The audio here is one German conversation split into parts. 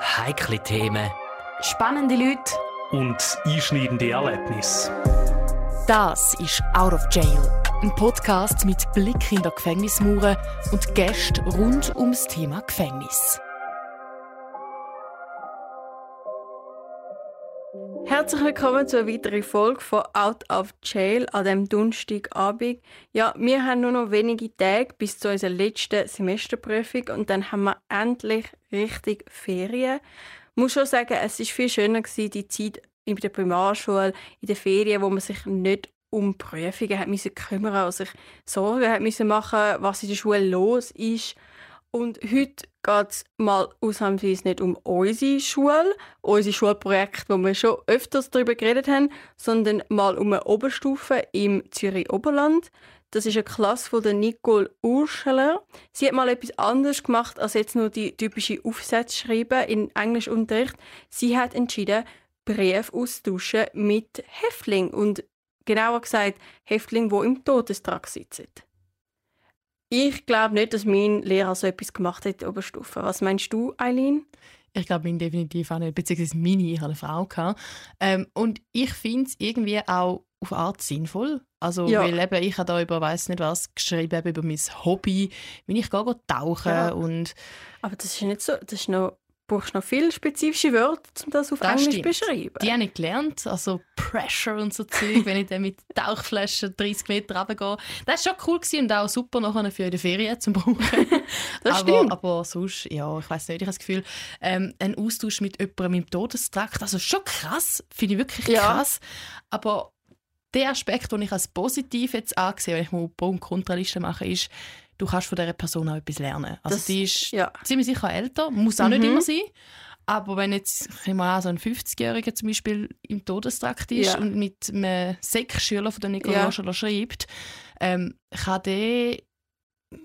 Heikle Themen. Spannende Leute. Und einschneidende Erlebnisse. Das ist Out of Jail. Ein Podcast mit Blick in die Gefängnismauern und Gästen rund ums Thema Gefängnis. Herzlich willkommen zu einer weiteren Folge von Out of Jail an dem Donnerstagabend. Ja, wir haben nur noch wenige Tage bis zu unserer letzten Semesterprüfung und dann haben wir endlich richtig Ferien. Ich muss schon sagen, es war viel schöner gewesen, die Zeit in der Primarschule, in den Ferien, wo man sich nicht um Prüfungen hat müssen kümmern, also sich Sorgen hat müssen machen, was in der Schule los ist. Und heute geht es mal ausnahmsweise nicht um unsere Schule, unsere Schulprojekt, wo wir schon öfters darüber geredet haben, sondern mal um eine Oberstufe im Zürich Oberland. Das ist eine Klasse von Nicole Urscheler. Sie hat mal etwas anderes gemacht, als jetzt nur die typische Aufsätze schreiben in Englischunterricht. Sie hat entschieden, Brief austauschen mit Häftlingen und genauer gesagt Häftlingen, die im Todestrag sitzen. Ich glaube nicht, dass mein Lehrer so etwas gemacht hat in Oberstufe. Was meinst du, Eileen? Ich glaube, mein definitiv auch nicht, beziehungsweise meine, ich hatte eine Frau. Ähm, und ich finde es irgendwie auch auf Art sinnvoll. Also, ja. weil eben, ich habe da über, weiß nicht was, geschrieben, über mein Hobby, wenn ich gehe tauchen ja. und... Aber das ist nicht so, das ist noch brauchst noch viele spezifische Wörter, um das auf das Englisch zu beschreiben. Die habe ich gelernt, also Pressure und so Zeug, wenn ich dann mit Tauchflaschen 30 Meter runtergehe. Das war schon cool und auch super nachher für die Ferien zu brauchen. das aber, stimmt. Aber sonst, ja, ich weiß nicht, ich habe das Gefühl, ähm, ein Austausch mit jemandem im Todestrakt, also schon krass, finde ich wirklich krass, ja. aber der Aspekt, den ich als positiv jetzt ansehe, wenn ich mal Pro- und Kontraliste mache, ist, du kannst von dieser Person auch etwas lernen. Also das, die ist ja. ziemlich sicher älter, muss auch mhm. nicht immer sein. Aber wenn jetzt ich mal so ein 50-Jähriger zum Beispiel im Todestrakt ist ja. und mit einem Sek-Schüler von der Nicola ja. schreibt, ähm, kann der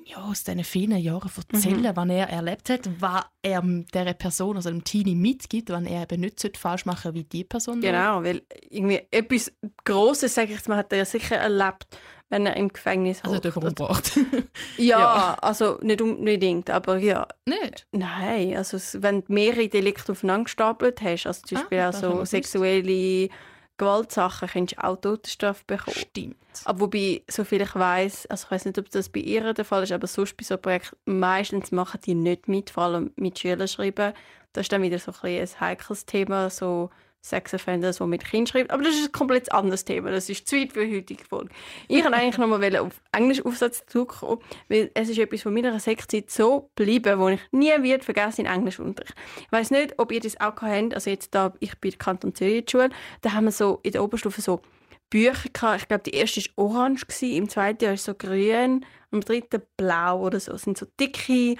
ja, aus diesen vielen Jahren erzählen, mhm. was er erlebt hat, was er dieser Person, also dem Teenie mitgibt, wenn er eben nicht falsch machen wie die Person. Genau, weil irgendwie etwas Grosses, sage ich jetzt mal, hat er sicher erlebt wenn er im Gefängnis Also durch umgebracht? ja, ja, also nicht unbedingt, aber ja. Nicht? Nein, also wenn du mehrere Delikte aufeinander gestapelt hast, also zum ah, Beispiel ah, auch so sexuelle Gewaltsachen, kannst du auch Todesstrafe bekommen. Stimmt. Aber wobei, soviel ich weiß, also ich weiß nicht, ob das bei ihr der Fall ist, aber sonst bei so einem Projekt, meistens machen die nicht mit, vor allem mit Schülern schreiben. Das ist dann wieder so ein, ein heikles Thema, so Sexoffenders, die mit Kindern schreibt. Aber das ist ein komplett anderes Thema. Das ist zu weit für heutige Folge. Ich wollte eigentlich noch mal auf Englisch Aufsatz zurückkommen, weil es ist etwas von meiner Sektzeit so geblieben, wo ich nie wird vergessen in Englischunterricht. Ich weiß nicht, ob ihr das auch habt. Also jetzt da, ich bin Kanton Zürich in der Schule, da haben wir so in der Oberstufe so Bücher gehabt. Ich glaube, die erste war orange, im zweiten Jahr ist so grün, im dritten blau oder so. Das sind so dicke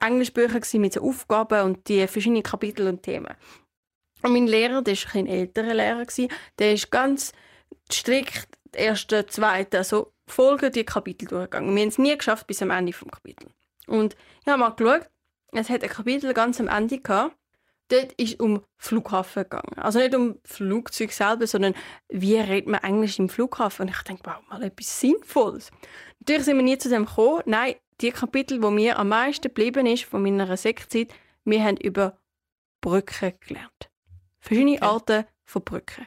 Englischbücher mit so Aufgaben und die verschiedenen Kapitel und Themen. Und mein Lehrer, der war ein älterer Lehrer, der ist ganz strikt die ersten, zweiten, also Folgen die Kapitel durchgegangen. Wir haben es nie geschafft bis am Ende des Kapitels. Und ich habe mal geschaut, es hat ein Kapitel ganz am Ende gehabt. Dort ist um Flughafen gegangen. Also nicht um Flugzeug selber, sondern wie redet man Englisch im Flughafen? Und ich denke, wow, mal etwas Sinnvolles. Natürlich sind wir nie zu dem gekommen. Nein, die Kapitel, wo mir am meisten geblieben ist von meiner Sektzeit, wir haben über Brücken gelernt. Verschiedene okay. Arten von Brücken.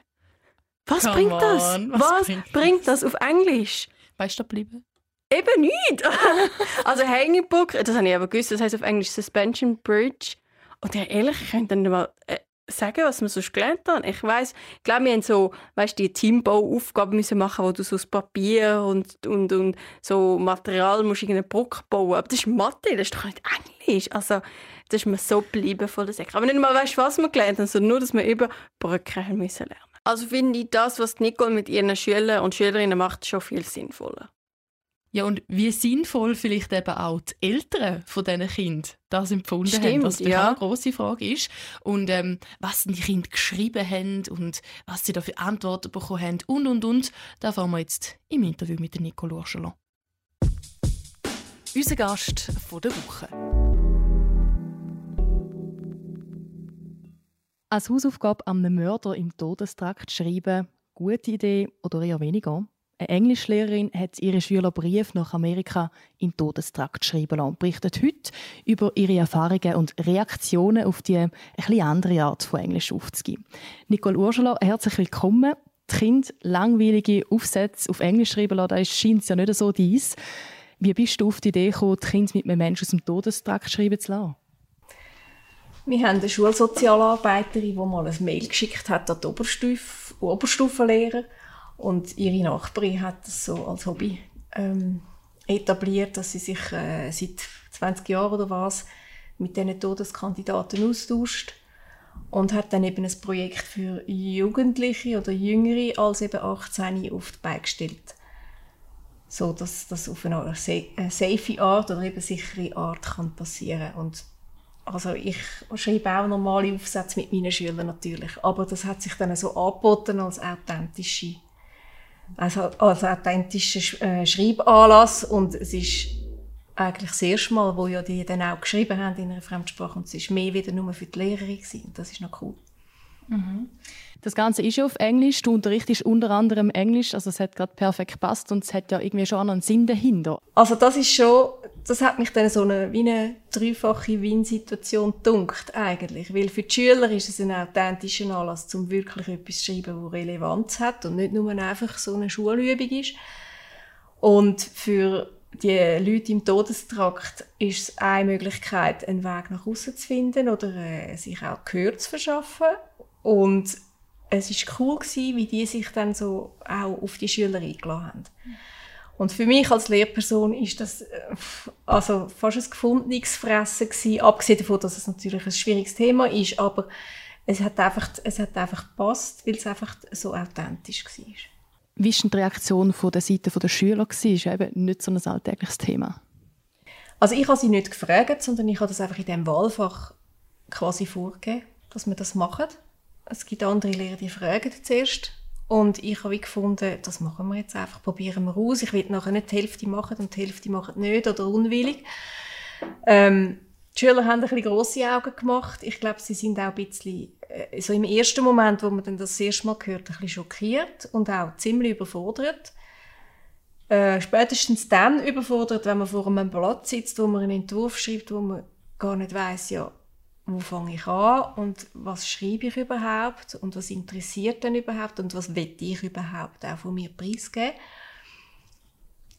Was Come bringt das? On. Was, Was bringt, bringt das auf Englisch? Weißt du geblieben? Eben nicht. also Hängebrücke, das habe ich aber gewusst, das heißt auf Englisch Suspension Bridge. Und ja, ehrlich, ich könnte dann mal äh, sagen, was wir sonst gelernt haben. Ich weiß, ich glaube, wir haben so, weißt, die Teambauaufgaben müssen machen, wo du so das Papier und, und, und so Material musst in eine Brücke bauen. Aber das ist Mathe, das ist doch nicht Englisch. Also das ist mir so geblieben von der Säcke. Aber nicht mal weißt, was wir gelernt haben, sondern nur, dass wir über Brücken haben müssen lernen. Also finde ich das, was Nicole mit ihren Schülern und Schülerinnen macht, schon viel sinnvoller. Ja, und wie sinnvoll vielleicht eben auch die Eltern von diesen Kindern das empfunden Stimmt, haben, was ja. eine grosse Frage ist. Und ähm, was die Kinder geschrieben haben und was sie da für Antworten bekommen haben und, und, und. Da fahren wir jetzt im Interview mit Nicole Urschelon. Unser Gast von der Woche. Als Hausaufgabe an einem Mörder im Todestrakt schreiben, gute Idee oder eher weniger? Eine Englischlehrerin hat ihre Schüler Brief nach Amerika in den Todestrakt schreiben lassen und berichtet heute über ihre Erfahrungen und Reaktionen auf die ein andere Art von Englisch aufzugeben. Nicole Ursula, herzlich willkommen. Die Kinder langweilige Aufsätze auf Englisch schreiben lassen, das scheint ja nicht so dies. Wie bist du auf die Idee gekommen, die Kinder mit einem Menschen aus dem Todestrakt schreiben zu lassen? Wir haben eine Schulsozialarbeiterin, die mal ein Mail geschickt hat an die Oberstufe, Oberstufenlehrer und ihre Nachbarin hat das so als Hobby ähm, etabliert, dass sie sich äh, seit 20 Jahren oder was mit diesen Todeskandidaten austauscht. Und hat dann eben ein Projekt für Jugendliche oder Jüngere als eben 18 auf die Beine gestellt. So dass das auf eine safe Art oder eben sichere Art kann passieren. Und also ich schreibe auch normale Aufsätze mit meinen Schülern natürlich, aber das hat sich dann so angeboten als authentische also als authentischer äh, Schreibanlass und es ist eigentlich das erste Mal, wo ja die dann auch geschrieben haben in einer Fremdsprache und es ist mehr wieder nur für die Lehrerin gewesen. das ist noch cool. Mhm. Das Ganze ist auf Englisch. Du unterrichtest unter anderem Englisch, also es hat gerade perfekt gepasst und es hat ja irgendwie schon einen Sinn dahinter. Also das ist schon, das hat mich dann so eine, wie eine dreifache Win-Situation gedunkt eigentlich, weil für die Schüler ist es ein authentischer Anlass, um wirklich etwas zu schreiben, das Relevanz hat und nicht nur einfach so eine Schulübung ist. Und für die Leute im Todestrakt ist es eine Möglichkeit, einen Weg nach außen zu finden oder äh, sich auch Gehör zu verschaffen. Und es war cool gewesen, wie die sich dann so auch auf die Schüler eingeladen haben. Und für mich als Lehrperson ist das äh, also fast ein gefundenes Fressen gewesen, abgesehen davon, dass es natürlich ein schwieriges Thema ist, aber es hat einfach, es hat einfach gepasst, weil es einfach so authentisch war. Wie war die Reaktion von der Seite der Schüler? Das ist eben nicht so ein alltägliches Thema. Also ich habe sie nicht gefragt, sondern ich habe das einfach in diesem Wahlfach quasi vorgegeben, dass wir das machen. Es gibt andere Lehrer, die fragen zuerst. Und ich habe gefunden, das machen wir jetzt einfach, probieren wir aus. Ich will nachher nicht die Hälfte machen und die Hälfte machen nicht oder unwillig. Ähm, die Schüler haben ein bisschen grosse Augen gemacht. Ich glaube, sie sind auch ein bisschen, äh, so im ersten Moment, wo man das erste Mal hört, ein bisschen schockiert und auch ziemlich überfordert. Äh, spätestens dann überfordert, wenn man vor einem Blatt sitzt, wo man einen Entwurf schreibt, wo man gar nicht weiß, ja, wo fange ich an und was schreibe ich überhaupt und was interessiert denn überhaupt und was will ich überhaupt auch von mir preisgeben.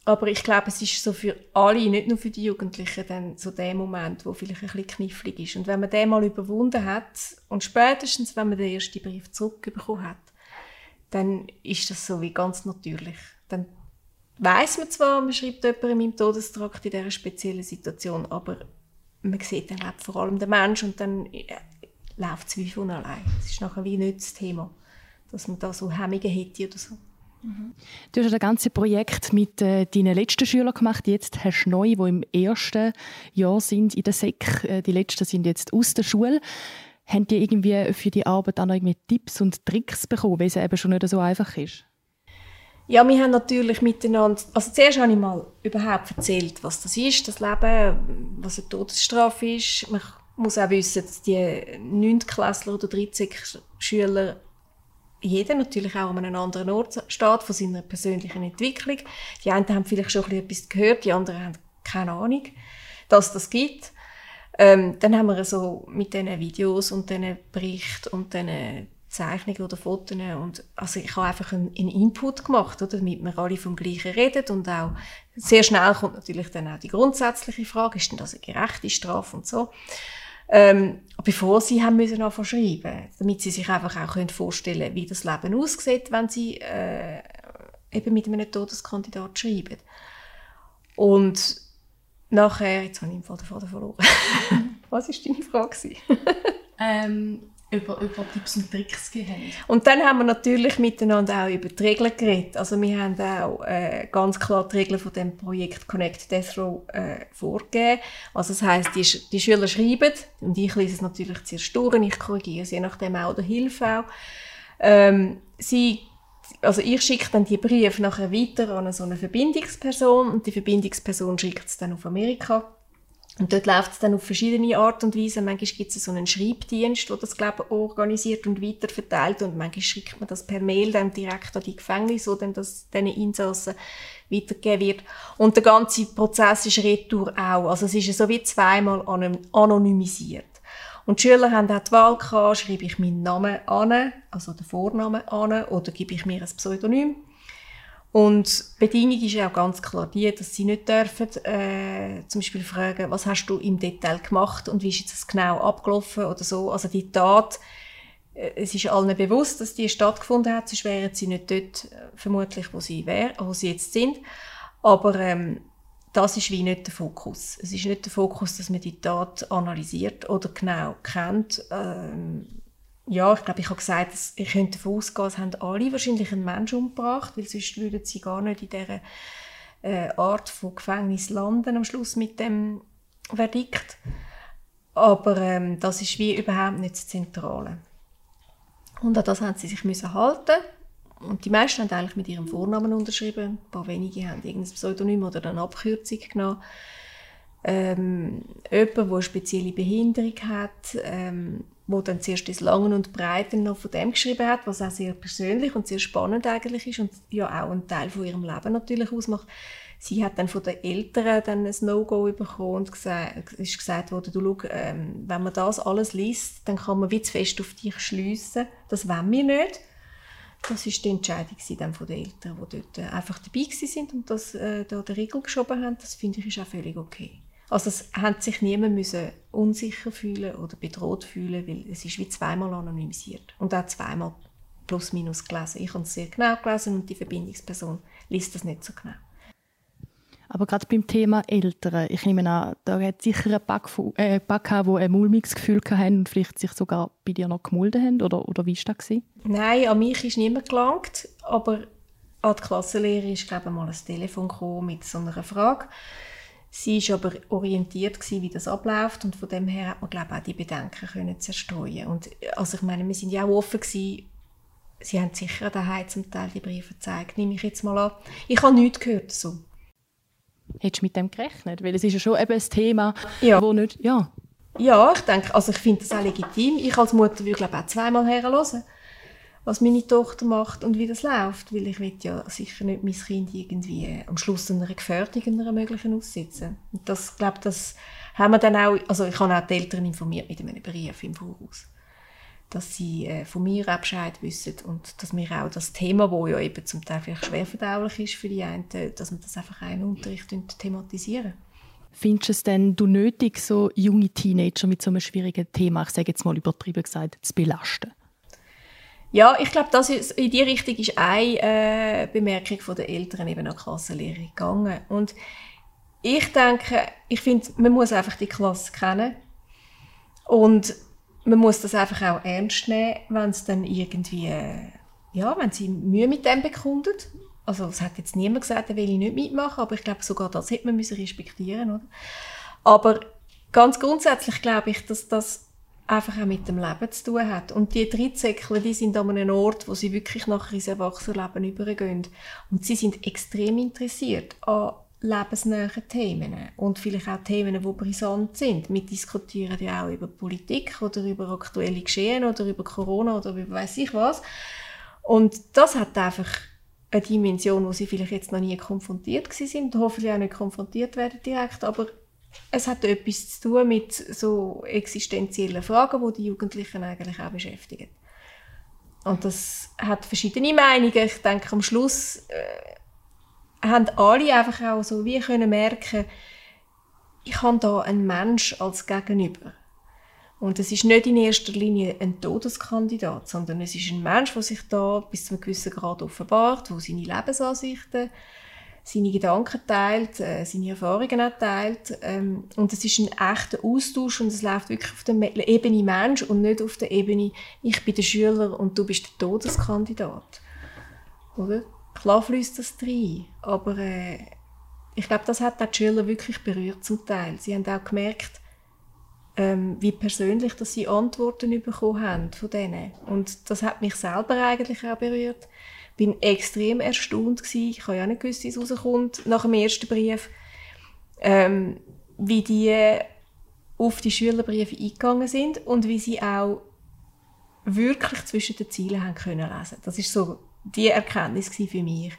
Aber ich glaube, es ist so für alle, nicht nur für die Jugendlichen, dann so der Moment, wo vielleicht ein bisschen knifflig ist. Und wenn man den mal überwunden hat und spätestens, wenn man den ersten Brief zurückbekommen hat, dann ist das so wie ganz natürlich. Dann weiß man zwar, man schreibt jemandem im Todestrakt in dieser speziellen Situation, aber man sieht dann auch vor allem den Menschen und dann äh, läuft es wie von allein. Es ist nachher wie nicht das Thema, dass man da so Hemmungen hätte oder so. Mhm. Du hast das ganze Projekt mit äh, deinen letzten Schülern gemacht. Jetzt hast du neue, die im ersten Jahr sind in der SEC. Äh, die letzten sind jetzt aus der Schule. Haben die irgendwie für die Arbeit auch noch irgendwie Tipps und Tricks bekommen, weil es eben schon nicht so einfach ist? Ja, wir haben natürlich miteinander, also zuerst habe ich mal überhaupt erzählt, was das ist, das Leben, was eine Todesstrafe ist. Man muss auch wissen, dass die 9. Klässler oder 13 Schüler jeder natürlich auch an einem anderen Ort steht von seiner persönlichen Entwicklung. Die einen haben vielleicht schon etwas gehört, die anderen haben keine Ahnung, dass das gibt. Ähm, dann haben wir so mit diesen Videos und diesen Berichten und diesen Zeichnungen oder Fotos und also ich habe einfach einen, einen Input gemacht, oder, damit wir alle vom Gleichen reden und auch sehr schnell kommt natürlich dann auch die grundsätzliche Frage, ist denn das eine gerechte Strafe und so. Ähm, bevor sie haben müssen schreiben, damit sie sich einfach auch können vorstellen, wie das Leben aussieht, wenn sie äh, eben mit einem Todeskandidat schreiben. Und nachher, jetzt habe ich im Faden verloren. Was war deine Frage? ähm, über, über Tipps und Tricks gegeben Und dann haben wir natürlich miteinander auch über die Regeln geredet. Also wir haben auch äh, ganz klar die Regeln von dem Projekt Connect Death Row äh, vorgegeben. Also das heißt, die, die Schüler schreiben und ich lese es natürlich zuerst durch, ich korrigiere sie je nachdem auch oder hilfe auch. Ähm, sie also ich schicke dann die Briefe nachher weiter an so eine Verbindungsperson und die Verbindungsperson schickt es dann auf Amerika Und dort läuft es dann auf verschiedene Art und Weise. Manchmal gibt es so einen Schreibdienst, der das glaube organisiert und weiterverteilt und manchmal schickt man das per Mail dann direkt an die Gefängnisse, wo dann das diesen Insassen weitergegeben wird. Und der ganze Prozess ist retour auch. Also es ist so wie zweimal anonymisiert. Und die Schüler haben auch die Wahl gehabt, schreibe ich meinen Namen an, also den Vornamen an, oder gebe ich mir ein Pseudonym. Und die Bedingung ist auch ganz klar die, dass sie nicht dürfen, äh, zum Beispiel fragen, was hast du im Detail gemacht und wie ist das genau abgelaufen oder so. Also die Tat, äh, es ist allen bewusst, dass die stattgefunden hat, sonst wären sie nicht dort, äh, vermutlich, wo sie, wär, wo sie jetzt sind. Aber ähm, das ist wie nicht der Fokus. Es ist nicht der Fokus, dass man die Tat analysiert oder genau kennt. Ähm, ja, ich glaube, ich habe gesagt, dass ich könnte davon ausgehen, es haben alle wahrscheinlich einen Menschen umgebracht, weil sonst würden sie gar nicht in dieser äh, Art von Gefängnis landen am Schluss mit dem Verdikt. Aber ähm, das ist wie überhaupt nicht das Zentrale. Und an das haben sie sich müssen halten und die meisten haben eigentlich mit ihrem Vornamen unterschrieben. Ein paar wenige haben irgendein Pseudonym oder eine Abkürzung genommen. Ähm, jemand, der eine spezielle Behinderung hat, ähm, wo dann zuerst das Langen und Breiten noch von dem geschrieben hat, was auch sehr persönlich und sehr spannend eigentlich ist und ja auch ein Teil von ihrem Leben natürlich ausmacht. Sie hat dann von den Eltern dann ein No-Go bekommen und gesagt, ist gesagt worden, du schau, ähm, wenn man das alles liest, dann kann man wie zu fest auf dich schliessen. Das wollen wir nicht. Das ist die Entscheidung dann von den Eltern, die dort äh, einfach dabei sind und das äh, da den Riegel geschoben haben. Das finde ich ist auch völlig okay. Also es hat sich niemand müssen unsicher fühlen oder bedroht fühlen, weil es ist wie zweimal anonymisiert und auch zweimal plus minus gelesen. Ich habe es sehr genau gelesen und die Verbindungsperson liest das nicht so genau. Aber gerade beim Thema Eltern, ich nehme an, da hat sicher ein paar, äh, gehabt, die ein mulmiges Gefühl hatten und vielleicht sich sogar bei dir noch gemulden haben, oder, oder wie war das? Nein, an mich ist niemand gelangt, aber an die Klassenlehrerin ist, glaube ich, mal ein Telefon gekommen mit so einer Frage. Sie war aber orientiert, gewesen, wie das abläuft und von dem her hat man, glaube ich, auch die Bedenken können zerstreuen Und also ich meine, wir sind ja auch offen gewesen, Sie haben sicher daheim zum Teil die Briefe gezeigt, nehme ich jetzt mal an. Ich habe nichts gehört so. Hättest du mit dem gerechnet? Weil es ist ja schon eben ein Thema, ja. wo nicht... Ja, ja ich denke, also ich finde das auch legitim. Ich als Mutter würde glaube auch zweimal hören, was meine Tochter macht und wie das läuft. Weil ich will ja sicher nicht mein Kind irgendwie am Schluss einer Gefährdung einer möglichen aussetzen. Und das, glaube das haben wir dann auch... Also ich habe auch die Eltern informiert mit einem Brief im Voraus dass sie äh, von mir auch Bescheid wissen und dass wir auch das Thema, wo ja eben zum Teil vielleicht schwer verdaulich ist für die einen, dass wir das einfach auch im Unterricht thematisieren. Findest du es denn du nötig, so junge Teenager mit so einem schwierigen Thema, ich sage jetzt mal übertrieben gesagt, zu belasten? Ja, ich glaube, das ist, in die Richtung ist eine äh, Bemerkung von den Eltern eben an die Klassenlehrerin gegangen. Und ich denke, ich finde, man muss einfach die Klasse kennen. Und man muss das einfach auch ernst nehmen, wenn es dann irgendwie, äh, ja, wenn sie Mühe mit dem bekundet. Also es hat jetzt niemand gesagt, er will nicht mitmachen, aber ich glaube, sogar das hätte man müssen respektieren oder? Aber ganz grundsätzlich glaube ich, dass das einfach auch mit dem Leben zu tun hat. Und die Drittsäckler, die sind an einem Ort, wo sie wirklich nachher ins Erwachsenenleben übergehen. Und sie sind extrem interessiert an lebensnahen Themen und vielleicht auch Themen, die brisant sind. Wir diskutieren ja auch über Politik oder über aktuelle Geschehen oder über Corona oder über weiß ich was. Und das hat einfach eine Dimension, wo sie vielleicht jetzt noch nie konfrontiert sind, hoffentlich auch nicht konfrontiert werden direkt, aber es hat etwas zu tun mit so existenziellen Fragen, die die Jugendlichen eigentlich auch beschäftigen. Und das hat verschiedene Meinungen. Ich denke, am Schluss äh, haben alle einfach auch so wie können merken, ich habe da einen Mensch als Gegenüber. Und es ist nicht in erster Linie ein Todeskandidat, sondern es ist ein Mensch, der sich da bis zu einem gewissen Grad offenbart, der seine Lebensansichten, seine Gedanken teilt, äh, seine Erfahrungen auch teilt. Ähm, und es ist ein echter Austausch und es läuft wirklich auf der Ebene Mensch und nicht auf der Ebene, ich bin der Schüler und du bist der Todeskandidat. Oder? Klar fließt das rein, aber äh, ich glaube, das hat auch die Schüler wirklich berührt zum Teil. Sie haben auch gemerkt, ähm, wie persönlich dass sie Antworten bekommen haben von denen. Und das hat mich selber eigentlich auch berührt. War extrem erstaunt gewesen. Ich habe ja nicht gewusst, wie es rauskommt nach dem ersten Brief. Ähm, wie die auf die Schülerbriefe eingegangen sind und wie sie auch wirklich zwischen den Zielen haben können lesen. Das ist so die Erkenntnis für mich.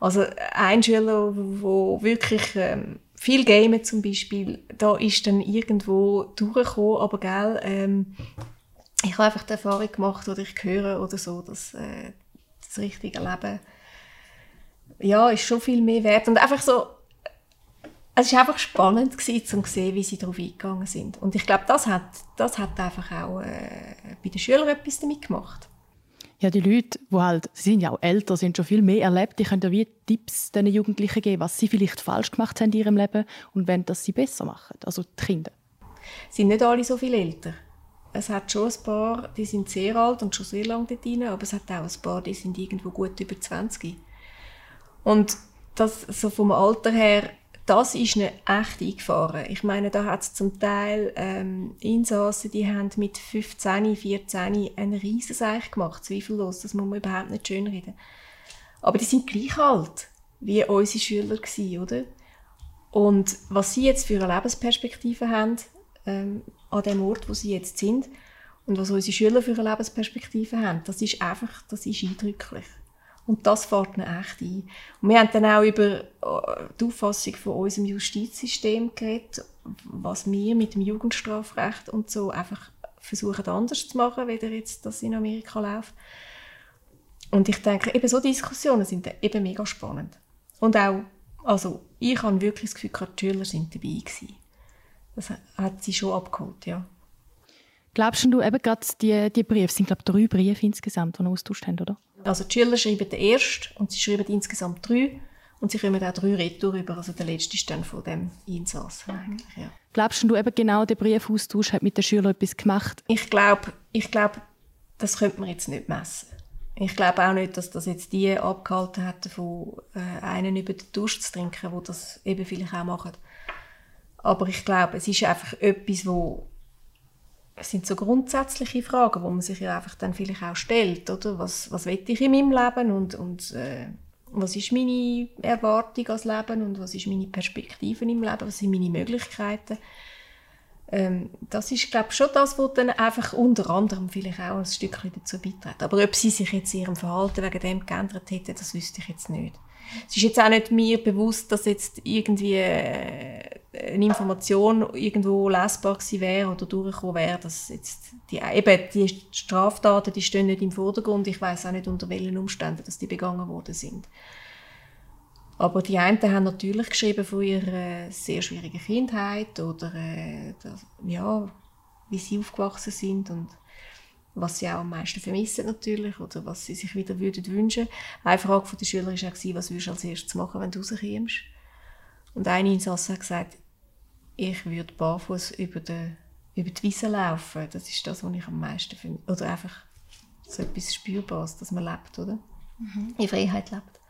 Also ein Schüler, wo wirklich ähm, viel Gamen zum Beispiel, da ist dann irgendwo durchgekommen, aber gell, ähm, ich habe einfach die Erfahrung gemacht oder ich höre oder so, dass äh, das richtige Leben ja, ist schon viel mehr wert und einfach so es war einfach spannend gewesen, zu sehen, wie sie darauf eingegangen sind. Und ich glaube, das hat, das hat einfach auch äh, bei den Schülern etwas damit gemacht. Ja, die Leute, die halt, sie sind ja auch älter, sind schon viel mehr erlebt, die können ja wie Tipps den Jugendlichen geben, was sie vielleicht falsch gemacht haben in ihrem Leben und wenn das sie besser machen, also die Kinder. Sind nicht alle so viel älter. Es hat schon ein paar, die sind sehr alt und schon sehr lange dort drin, aber es hat auch ein paar, die sind irgendwo gut über 20. Und das so vom Alter her das ist eine echt eingefahren. Ich meine, da hat es zum Teil ähm, Insassen, die haben mit 15, 14 einen Riesenseich gemacht, zweifellos, das muss man überhaupt nicht schönreden. Aber die sind gleich alt wie unsere Schüler gewesen, oder? Und was sie jetzt für eine Lebensperspektive haben, ähm, an dem Ort, wo sie jetzt sind, und was unsere Schüler für eine Lebensperspektive haben, das ist einfach, das ist eindrücklich. Und das fährt ihnen echt ein. Und wir haben dann auch über äh, die Auffassung von unserem Justizsystem geredet, was wir mit dem Jugendstrafrecht und so einfach versuchen anders zu machen, wie jetzt das in Amerika läuft. Und ich denke, eben so Diskussionen sind eben mega spannend. Und auch, also ich habe wirklich das Gefühl, die Schüler sind dabei gewesen. Das hat sie schon abgeholt, ja. Glaubst du eben gerade, die, die Briefe, sind glaube drei Briefe insgesamt, die wir austauscht haben, oder? Also die Schüler schreiben den ersten und sie schreiben insgesamt drei und sie kommen auch drei Retour über. Also der letzte ist dann von dem Einsassen eigentlich, ja. Glaubst du eben genau, der Briefaustausch hat mit den Schülern etwas gemacht? Ich glaube, ich glaube, das könnte man jetzt nicht messen. Ich glaube auch nicht, dass das jetzt die abgehalten hat, von äh, einen über den Dusch zu trinken, wo das eben vielleicht auch machen. Aber ich glaube, es ist einfach etwas, wo es sind so grundsätzliche Fragen, wo man sich ja einfach dann vielleicht auch stellt, oder? Was, was will ich in meinem Leben und, und äh, was ist meine Erwartung als Leben und was ist meine Perspektive im Leben, was sind meine Möglichkeiten. Ähm, das ist, glaube ich, schon das, was dann einfach unter anderem vielleicht auch ein Stückchen dazu beiträgt. Aber ob sie sich jetzt ihrem Verhalten wegen dem geändert hätte, das wüsste ich jetzt nicht. Es ist jetzt auch nicht mir bewusst, dass jetzt irgendwie äh, eine Information irgendwo lesbar gewesen wäre oder durchgekommen wäre, dass jetzt die, eben die Straftaten, die stehen nicht im Vordergrund. Ich weiß auch nicht, unter welchen Umständen dass die begangen worden sind. Aber die einen haben natürlich geschrieben von ihrer sehr schwierigen Kindheit oder äh, ja, wie sie aufgewachsen sind und was sie auch am meisten vermissen natürlich oder was sie sich wieder würden wünschen. Eine Frage der Schüler war auch, was würdest du als erstes machen, wenn du rauskommst? Und ein Insasse hat gesagt, ich würde barfuß über, die, über die Wiese laufen. Das ist das, was ich am meisten finde. Oder einfach so etwas Spürbares, dass man lebt, oder? Mhm. In Freiheit lebt.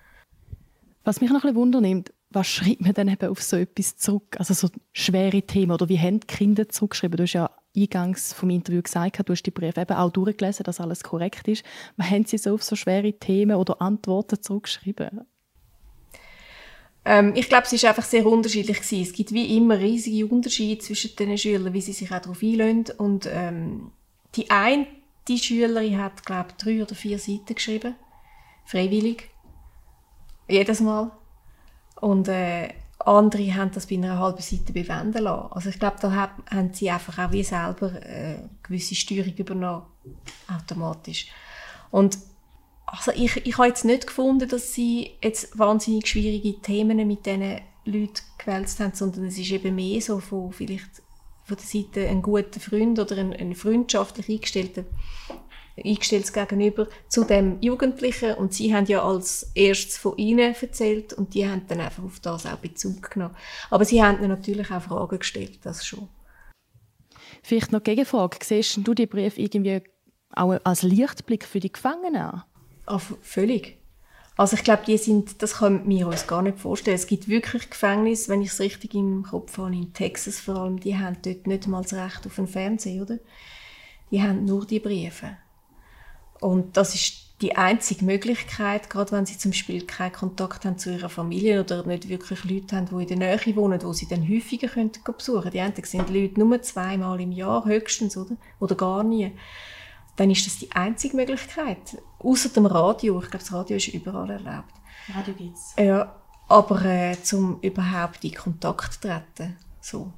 Was mich noch ein bisschen wundernimmt, was schreibt man dann eben auf so etwas zurück? Also so schwere Themen oder wie haben die Kinder zurückgeschrieben? Du hast ja eingangs vom Interview gesagt, du hast die Briefe eben auch durchgelesen, dass alles korrekt ist. Was haben sie so auf so schwere Themen oder Antworten zurückgeschrieben? Ähm, ich glaube, es ist einfach sehr unterschiedlich gewesen. Es gibt wie immer riesige Unterschiede zwischen den Schülern, wie sie sich auch darauf einlösen. Und ähm, die eine die Schülerin hat, glaube ich, drei oder vier Seiten geschrieben, freiwillig, jedes Mal. Und äh, andere haben das bei einer halben Seite bewenden lassen. Also ich glaube, da haben sie einfach auch wie selber äh, gewisse Steuerung übernommen, automatisch. Und also ich, ich habe jetzt nicht gefunden, dass sie jetzt wahnsinnig schwierige Themen mit diesen Leuten gewälzt haben, sondern es ist eben mehr so von vielleicht von der Seite ein guter Freund oder ein, ein freundschaftlich eingestellter eingestelltes Gegenüber zu dem Jugendlichen und sie haben ja als erstes von ihnen erzählt und die haben dann einfach auf das auch Bezug genommen. Aber sie haben natürlich auch Fragen gestellt, das schon. Vielleicht noch Gegenfrage. Siehst du die Brief irgendwie auch als Lichtblick für die Gefangenen an? Ah, völlig. Also ich glaube, die sind, das können wir uns gar nicht vorstellen. Es gibt wirklich Gefängnisse, wenn ich es richtig im Kopf habe, in Texas vor allem, die haben dort nicht mal das Recht auf einen Fernseher, oder? Die haben nur die Briefe. Und das ist die einzige Möglichkeit, gerade wenn sie zum Beispiel keinen Kontakt haben zu ihrer Familie oder nicht wirklich Leute haben, die in der Nähe wohnen, wo sie dann häufiger können besuchen können. Die einen sind Leute nur zweimal im Jahr höchstens, oder? Oder gar nie. Dann ist das die einzige Möglichkeit. Außer dem Radio. Ich glaube, das Radio ist überall erlaubt. Radio gibt's. Ja, aber äh, zum überhaupt in Kontakt treten. So.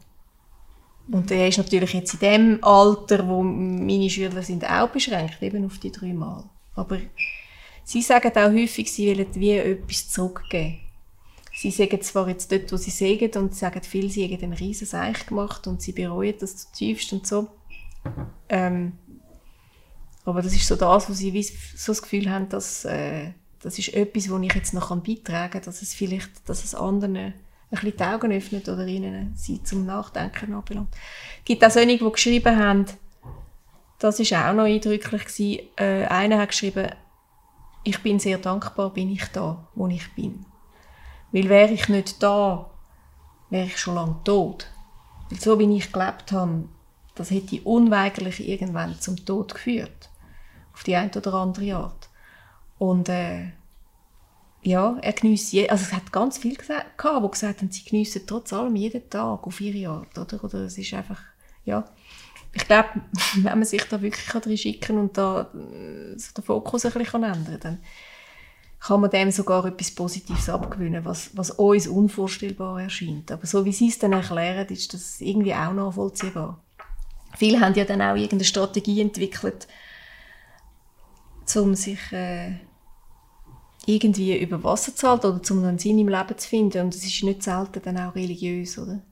Und er ist natürlich jetzt in dem Alter, wo meine Schüler sind, auch beschränkt, eben auf die drei Mal. Aber sie sagen auch häufig, sie wollen wie etwas zurückgeben. Sie sagen zwar jetzt dort, wo sie sagen, und sagen viel, sie haben einen riesen Seich gemacht und sie bereuen das zutiefst und so. Ähm, aber das ist so das, wo sie so das Gefühl haben, dass äh, das ist etwas, wo ich jetzt noch beitragen kann, dass es vielleicht, dass es anderen ein bisschen die Augen öffnet oder ihnen sie zum Nachdenken anbelangt. Es gibt auch solche, die geschrieben haben, das war auch noch eindrücklich gewesen. Äh, einer hat geschrieben, ich bin sehr dankbar, bin ich da, wo ich bin. Weil wäre ich nicht da, wäre ich schon lange tot. Weil so wie ich gelebt habe, das hätte unweigerlich irgendwann zum Tod geführt. Auf die eine oder andere Art. Und äh, ja, er genießt, also es hat ganz viel gesagt, die gesagt haben, sie geniessen trotz allem jeden Tag auf ihre Art, oder? Oder es ist einfach, ja, ich glaube, wenn man sich da wirklich drin schicken und da äh, so den Fokus ein bisschen ändern kann, dann kann man dem sogar etwas Positives abgewinnen, was, was uns unvorstellbar erscheint. Aber so wie sie es dann erklären, ist das irgendwie auch nachvollziehbar. Viele haben ja dann auch irgendeine Strategie entwickelt, um sich äh, irgendwie über Wasser zu halten oder um einen Sinn im Leben zu finden. Und es ist nicht selten dann auch religiös, oder?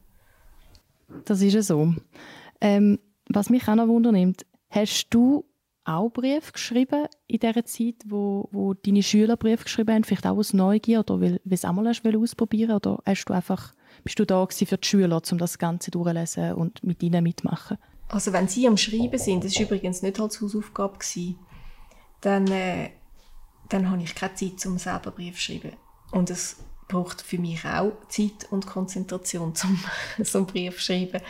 Das ist ja so. Ähm, was mich auch noch wundernimmt, hast du auch Brief geschrieben in dieser Zeit, wo, wo deine Schüler Brief geschrieben haben, vielleicht auch aus Neugier oder weil, weil es einmal hast ausprobieren oder hast du einfach, bist du da für die Schüler, um das Ganze durchzulesen und mit ihnen mitmachen? Also wenn sie am Schreiben sind, das war übrigens nicht als Hausaufgabe, gewesen, dann, äh, dann habe ich keine Zeit, um selber Brief zu schreiben. Und es braucht für mich auch Zeit und Konzentration, um so einen Brief zu schreiben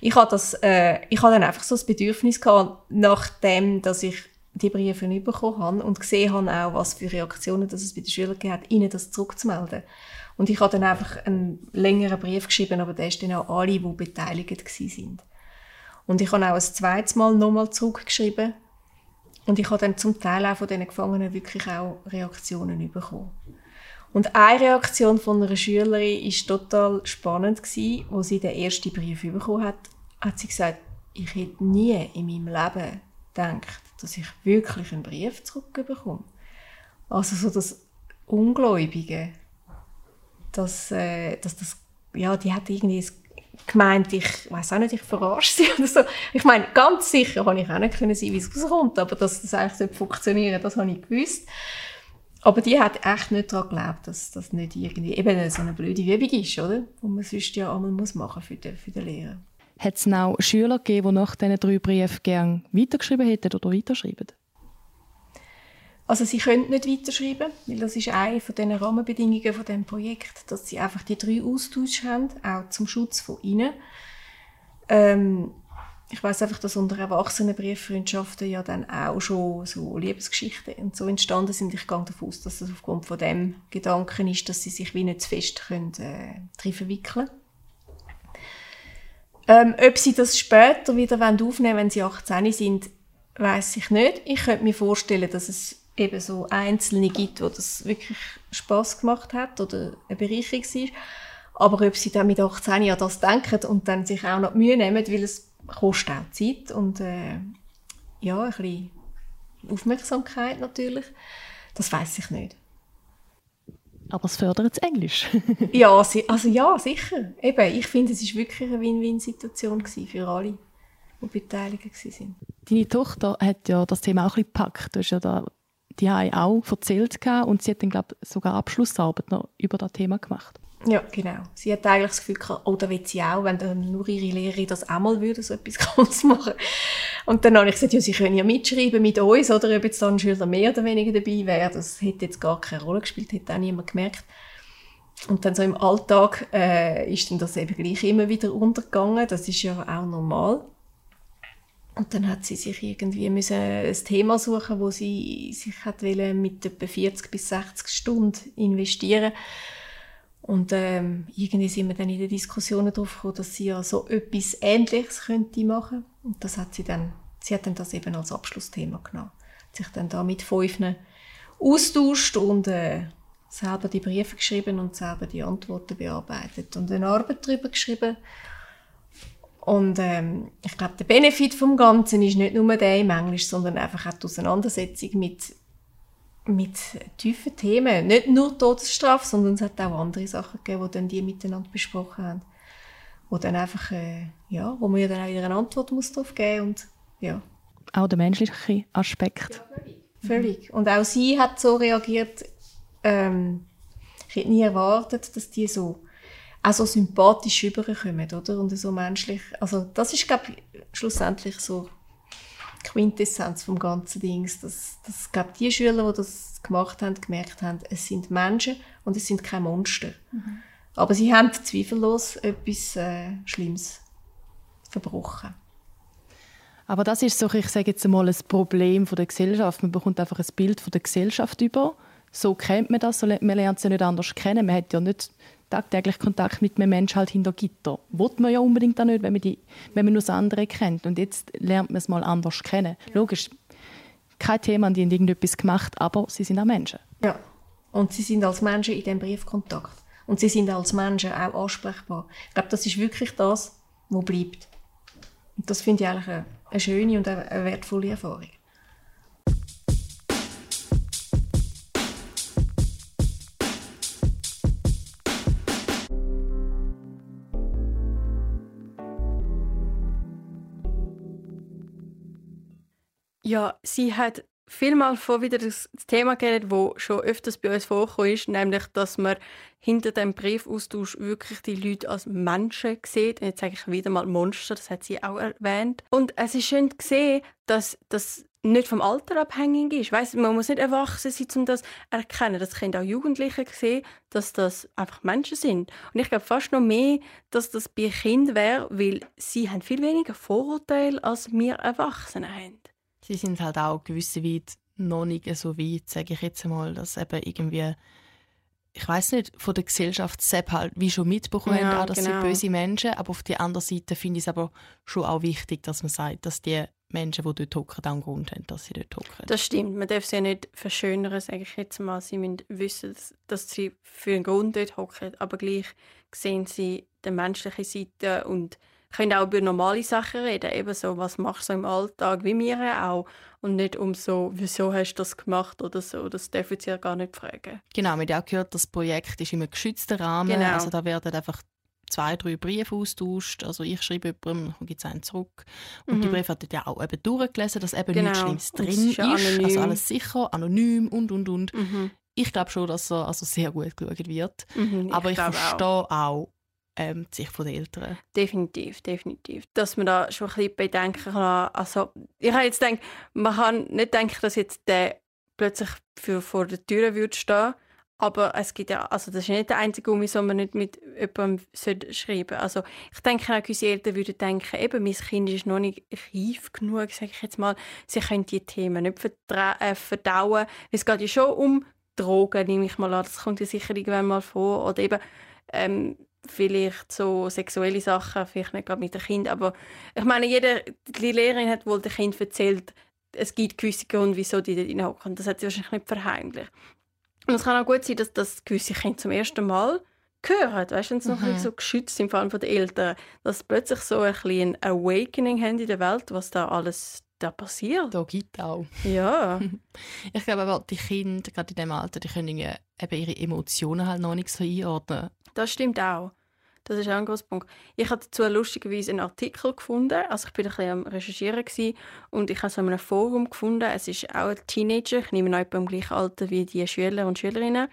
ich habe das, äh, ich habe dann einfach so das Bedürfnis gehabt, nachdem, dass ich die Briefe nicht bekommen habe und gesehen habe auch, was für Reaktionen dass es bei den Schülern gab, ihnen das zurückzumelden. Und ich habe dann einfach einen längeren Brief geschrieben, aber der ist dann auch alle, die beteiligt sind. Und ich habe auch ein zweites Mal nochmal zurückgeschrieben. Und ich habe dann zum Teil auch von diesen Gefangenen wirklich auch Reaktionen bekommen. Und eine Reaktion von einer Schülerin war total spannend gewesen, wo sie den ersten Brief bekommen hat, hat sie gesagt, ich hätte nie in meinem Leben gedacht, dass ich wirklich einen Brief zurückbekomme. Also so das Ungläubige, dass, äh, dass das, ja, die hat irgendwie gemeint, ich weiß auch nicht, ich verarsche sie oder so. Ich meine, ganz sicher kann ich auch nicht sein, wie es rauskommt, aber dass das eigentlich funktionieren das habe ich gewusst. Aber die hat echt nicht daran geglaubt, dass das nicht irgendwie eben so eine blöde Übung ist, oder? Die man sonst ja einmal muss machen für den, für den Lehrer. Hat es auch Schüler gegeben, die nach diesen drei Briefen gerne weitergeschrieben hätten oder weiterschreiben? Also sie können nicht weiterschreiben, weil das ist eine von den Rahmenbedingungen von dem Projekt, dass sie einfach die drei Austausch haben, auch zum Schutz von ihnen. Ähm, ich weiß einfach, dass unter Erwachsenen Brieffreundschaften ja dann auch schon so Liebesgeschichten und so entstanden sind. Ich gehe davon aus, dass das aufgrund von dem Gedanken ist, dass sie sich wie nicht zu fest können, äh, drin verwickeln ähm, Ob sie das später wieder aufnehmen wenn sie 18 sind, weiß ich nicht. Ich könnte mir vorstellen, dass es eben so Einzelne gibt, wo das wirklich Spaß gemacht hat oder eine Bereicherung war. Aber ob sie dann mit 18 Jahren das denken und dann sich auch noch Mühe nehmen, weil es kostet auch Zeit und äh, ja, ein bisschen Aufmerksamkeit natürlich. Das weiß ich nicht. Aber es fördert das Englisch. ja, also ja, sicher. Eben, ich finde, es war wirklich eine Win-Win-Situation für alle, die beteiligt waren. Deine Tochter hat ja das Thema auch ein bisschen gepackt. Du hast ja da die auch erzählt und sie hat dann, glaube sogar Abschlussarbeit noch über das Thema gemacht. Ja, genau. Sie hat eigentlich das Gefühl gehabt, oh, da will sie auch, wenn dann nur ihre Lehrerin das auch mal würde, so etwas Großes machen. Und dann habe ich gesagt, ja, sie können ja mitschreiben mit uns, oder ob jetzt da ein Schüler mehr oder weniger dabei wäre, das hätte jetzt gar keine Rolle gespielt, hätte auch niemand gemerkt. Und dann so im Alltag äh, ist dann das eben gleich immer wieder untergegangen, das ist ja auch normal. Und dann hat sie sich irgendwie müssen ein Thema suchen, wo sie sich hat mit etwa 40 bis 60 Stunden investieren und ähm, irgendwie sind wir dann in den Diskussionen darauf gekommen, dass sie ja so etwas Ähnliches könnte machen. Und das hat sie dann, sie hat dann das eben als Abschlussthema genommen. Hat sich dann da mit fünf austauscht und äh, selber die Briefe geschrieben und selber die Antworten bearbeitet und eine Arbeit darüber geschrieben. Und ähm, ich glaube, der Benefit vom Ganzen ist nicht nur der im Englisch, sondern einfach auch die Auseinandersetzung mit, mit tiefen Themen. Nicht nur Todesstrafe, sondern es hat auch andere Sachen gegeben, die dann die miteinander besprochen haben. Wo dann einfach, äh, ja, wo man ja dann auch eine Antwort muss darauf geben und ja. Auch der menschliche Aspekt. Ja, völlig. völlig. Und auch sie hat so reagiert, ähm, ich hätte nie erwartet, dass die so auch so sympathisch rüberkommen, oder? Und so menschlich. Also das ist, glaube ich, schlussendlich so die Quintessenz vom ganzen Dings. Dass, dass glaube die Schüler, die das gemacht haben, gemerkt haben, es sind Menschen und es sind keine Monster. Mhm. Aber sie haben zweifellos etwas äh, Schlimmes verbrochen. Aber das ist so, ich sage jetzt mal, ein Problem von der Gesellschaft. Man bekommt einfach ein Bild von der Gesellschaft über so kennt man das, man lernt ja nicht anders kennen. Man hat ja nicht tagtäglich Kontakt mit einem Menschen halt hinter Gitter. Wollt man ja unbedingt auch nicht, wenn man, die, wenn man nur das andere kennt. Und jetzt lernt man es mal anders kennen. Ja. Logisch, kein Thema, die haben irgendetwas gemacht, aber sie sind auch Menschen. Ja, und sie sind als Menschen in diesem Briefkontakt. Und sie sind als Menschen auch ansprechbar. Ich glaube, das ist wirklich das, was bleibt. Und das finde ich eigentlich eine, eine schöne und eine wertvolle Erfahrung. Ja, sie hat vielmal vor wieder das Thema geredet, wo schon öfters bei uns vorgekommen ist, nämlich, dass man hinter dem Briefaustausch wirklich die Leute als Menschen sieht. Und jetzt sage ich wieder mal Monster, das hat sie auch erwähnt. Und es ist schön zu sehen, dass das nicht vom Alter abhängig ist. Weiss, man muss nicht erwachsen sein, um das zu erkennen. Das können auch Jugendliche sehen, dass das einfach Menschen sind. Und ich glaube fast noch mehr, dass das bei Kindern wäre, weil sie haben viel weniger Vorurteile, als wir Erwachsene haben sie sind halt auch gewisse weit noch nicht so weit, sage ich jetzt mal, dass eben irgendwie ich weiß nicht, von der Gesellschaft selbst halt wie schon mitbekommen ja, haben, dass genau. sie böse Menschen, aber auf der anderen Seite finde ich es aber schon auch wichtig, dass man sagt, dass die Menschen, die dort hocken, auch einen Grund haben, dass sie dort hocken. Das stimmt, man darf sie ja nicht verschönern, sage ich jetzt mal. Sie müssen wissen, dass, dass sie für einen Grund dort hocken, aber gleich sehen sie die menschliche Seite und können auch über normale Sachen reden, eben so, was machst du im Alltag, wie wir auch. Und nicht um so, wieso hast du das gemacht oder so. Das dürfen sie ja gar nicht fragen. Genau, wir haben auch gehört, das Projekt ist im geschützten Rahmen. Genau. Also da werden einfach zwei, drei Briefe austauscht. Also ich schreibe jemandem, dann gibt es einen zurück. Und mhm. die Briefe hat ja auch eben durchgelesen, dass eben genau. nichts Schlimmes drin ist. ist. Also alles sicher, anonym und, und, und. Mhm. Ich glaube schon, dass er also sehr gut geschaut wird. Mhm, ich Aber ich verstehe auch, auch ähm, die Sicht der Eltern. Definitiv, definitiv. Dass man da schon ein bisschen bedenken kann. Also, ich habe jetzt gedacht, man kann nicht denken, dass jetzt der plötzlich für, vor der Tür würde stehen aber es gibt ja, also das ist nicht der einzige Grund, wieso man nicht mit jemandem schreiben. Also ich denke auch, unsere Eltern würden denken, eben, mein Kind ist noch nicht reif genug, sage ich jetzt mal. Sie können die Themen nicht äh, verdauen. Es geht ja schon um Drogen, nehme ich mal an. Das kommt ja sicher irgendwann mal vor. Oder eben ähm, vielleicht so sexuelle Sachen, vielleicht nicht gerade mit dem Kind, aber ich meine, jeder, die Lehrerin hat wohl dem Kind erzählt, es gibt gewisse Gründe, wieso die dort hineinhocken. Das hat sie wahrscheinlich nicht verheimlicht. Und es kann auch gut sein, dass das gewisse Kinder zum ersten Mal hören, weißt du, wenn sie mhm. noch so geschützt im Fall der Eltern, dass sie plötzlich so ein, ein Awakening haben in der Welt, was da alles da passiert. Da gibt auch. Ja. ich glaube aber, die Kinder, gerade in diesem Alter, die können eben ihre Emotionen halt noch nicht so einordnen. Das stimmt auch. Das ist auch ein großer Punkt. Ich habe dazu lustigerweise einen Artikel gefunden. Also ich bin ein bisschen am Recherchieren gewesen, und ich habe es in einem Forum gefunden. Es ist auch ein Teenager, ich nehme an, im gleichen Alter wie die Schüler und Schülerinnen,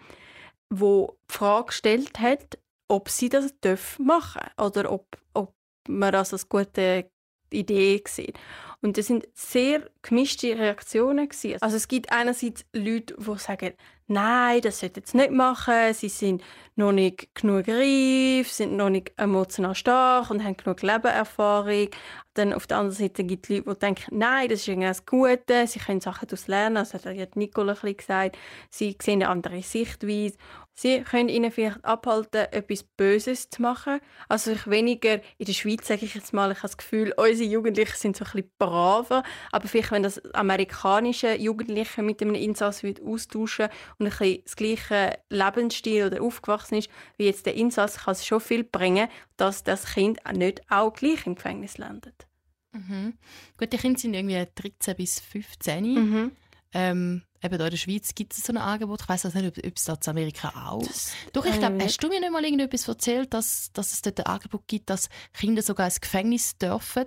wo die Frage gestellt hat, ob sie das machen dürfen oder ob, ob man das als gute Idee sieht. Und das sind sehr gemischte Reaktionen. Gewesen. Also es gibt einerseits Leute, die sagen, nein, das sollte jetzt nicht machen, sie sind noch nicht genug reif, sind noch nicht emotional stark und haben genug Lebenserfahrung. Dann auf der anderen Seite gibt es Leute, die denken, nein, das ist irgendwie das Gute, sie können Sachen daraus lernen, das hat ja Nicole ein bisschen gesagt, sie sehen eine andere Sichtweise Sie können ihnen vielleicht abhalten, etwas Böses zu machen. Also ich weniger, in der Schweiz sage ich jetzt mal, ich habe das Gefühl, unsere Jugendlichen sind so ein bisschen braver, aber vielleicht, wenn das amerikanische Jugendliche mit einem Insass austauschen und ein bisschen das gleiche Lebensstil oder aufgewachsen ist, wie jetzt der Insass, kann es schon viel bringen, dass das Kind nicht auch gleich im Gefängnis landet. Mhm. Gut, die Kinder sind irgendwie 13 bis 15. Mhm. Ähm, eben in der Schweiz gibt es so ein Angebot. Ich weiß also nicht, ob, es das in Amerika auch. Das, Doch, ich glaube, hast du mir nicht mal irgendetwas erzählt, dass, dass es dort ein Angebot gibt, dass Kinder sogar ins Gefängnis dürfen,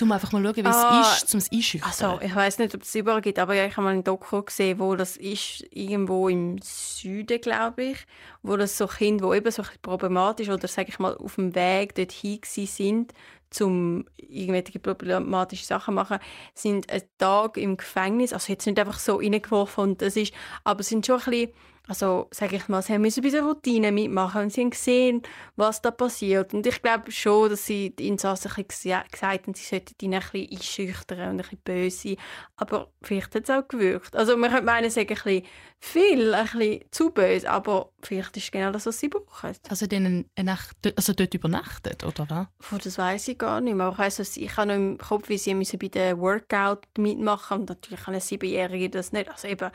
um einfach mal zu schauen, wie ah, es ist, um es einschüchtern. Also, ich weiß nicht, ob es überall gibt, aber ja, ich habe mal ein Doku gesehen, wo das ist, irgendwo im Süden, glaube ich, wo das so Kinder, die eben so problematisch oder, sage ich mal, auf dem Weg dorthin sind, um irgendwelche problematische Sachen zu machen, sind ein Tag im Gefängnis, also jetzt nicht einfach so reingeworfen und das ist, aber sind schon ein bisschen also sage ich mal, sie müssen bei der Routine mitmachen und sie haben gesehen, was da passiert. Und ich glaube schon, dass sie die Insassen ein bisschen gesagt haben, sie sollten ihn ein bisschen einschüchtern und ein bisschen böse sein. Aber vielleicht hat es auch gewirkt. Also man könnte meinen, es ist ein bisschen viel, ein bisschen zu böse, aber vielleicht ist es genau das, was sie brauchen. Also, denen eine Nacht, also dort übernachtet, oder was? Oh, das weiß ich gar nicht mehr. Aber ich, weiss, ich habe noch im Kopf, wie sie müssen bei den Workout mitmachen und natürlich kann eine Siebenjährige das nicht. Also eben,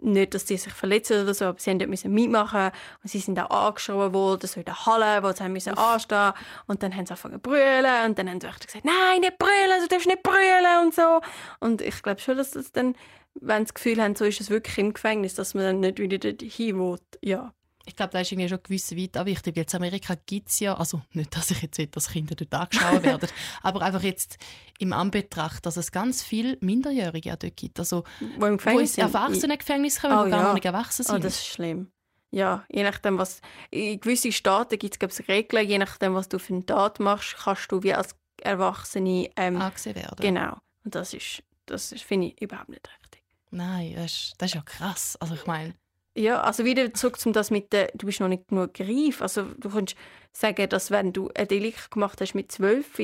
nicht, dass sie sich verletzen oder so, aber sie mussten mitmachen und sie sind auch angeschrieben worden, so in der Halle, wo sie müssen anstehen. Und dann haben sie angefangen zu brüllen und dann haben sie gesagt, nein, nicht brüllen, du darfst nicht brüllen und so. Und ich glaube schon, dass das dann, wenn sie das Gefühl haben, so ist es wirklich im Gefängnis, dass man dann nicht wieder dorthin will, ja ich glaube, da ist irgendwie schon gewiss weit auch wichtig. Jetzt Amerika gibt es ja, also nicht, dass ich jetzt will, dass Kinder dort angeschaut werden, aber einfach jetzt im Anbetracht, dass es ganz viele Minderjährige auch dort gibt. Also, wo im Gefängnis wo Erwachsenengefängnis kommen, oh, die gar ja. noch nicht erwachsen sind. Oh, das ist schlimm. Ja, je nachdem, was. In gewissen Staaten gibt es Regeln, je nachdem, was du für eine Tat machst, kannst du wie als Erwachsene. Ähm, Angesehen werden. Genau. Und das ist, das finde ich überhaupt nicht richtig. Nein, das ist, das ist ja krass. Also, ich meine. Ja, also wieder zurück zum das mit der, du bist noch nicht genug reif. Also du kannst sagen, dass wenn du ein Delikt gemacht hast mit 12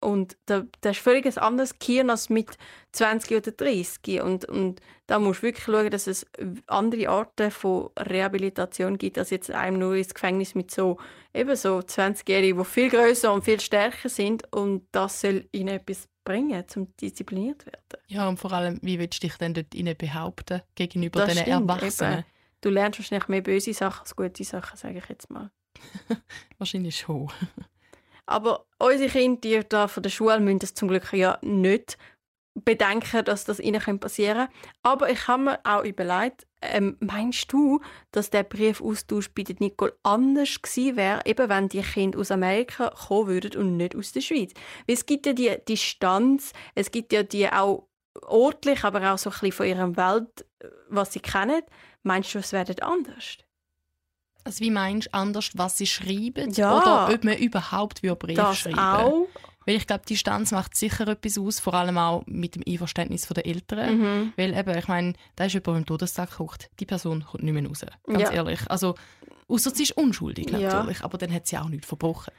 und da, das ist völlig ein anderes Gehirn als mit 20 oder 30 und, und da musst du wirklich schauen, dass es andere Arten von Rehabilitation gibt, als jetzt einem nur ins Gefängnis mit so eben so 20-Jährigen, die viel größer und viel stärker sind und das soll ihnen etwas bringen, um diszipliniert zu werden. Ja, und vor allem, wie willst du dich denn dort behaupten gegenüber das den Erwachsenen? Eben. Du lernst wahrscheinlich mehr böse Sachen als gute Sachen, sage ich jetzt mal. wahrscheinlich schon. Aber unsere Kinder, die da von der Schule, müssen das zum Glück ja nicht bedenken, dass das ihnen passieren kann. Aber ich habe mir auch überlegt, ähm, meinst du, dass der Briefaustausch bei der Nicole anders gewesen wäre, eben wenn die Kinder aus Amerika kommen würden und nicht aus der Schweiz? Weil es gibt ja die Distanz, es gibt ja die auch ortlich, aber auch so ein bisschen von ihrer Welt, was sie kennen. Meinst du, es wäre anders? Also wie meinst du anders, was sie schreiben? Ja. Oder ob man überhaupt wie Brief das schreiben auch. Weil ich glaube, die Distanz macht sicher etwas aus, vor allem auch mit dem Einverständnis der Eltern. Mhm. Weil eben, ich meine, da ist jemand im Todestag geguckt, die Person kommt nicht mehr raus. Ganz ja. ehrlich. Also, außer sie ist unschuldig natürlich, ja. aber dann hat sie auch nichts verbrochen.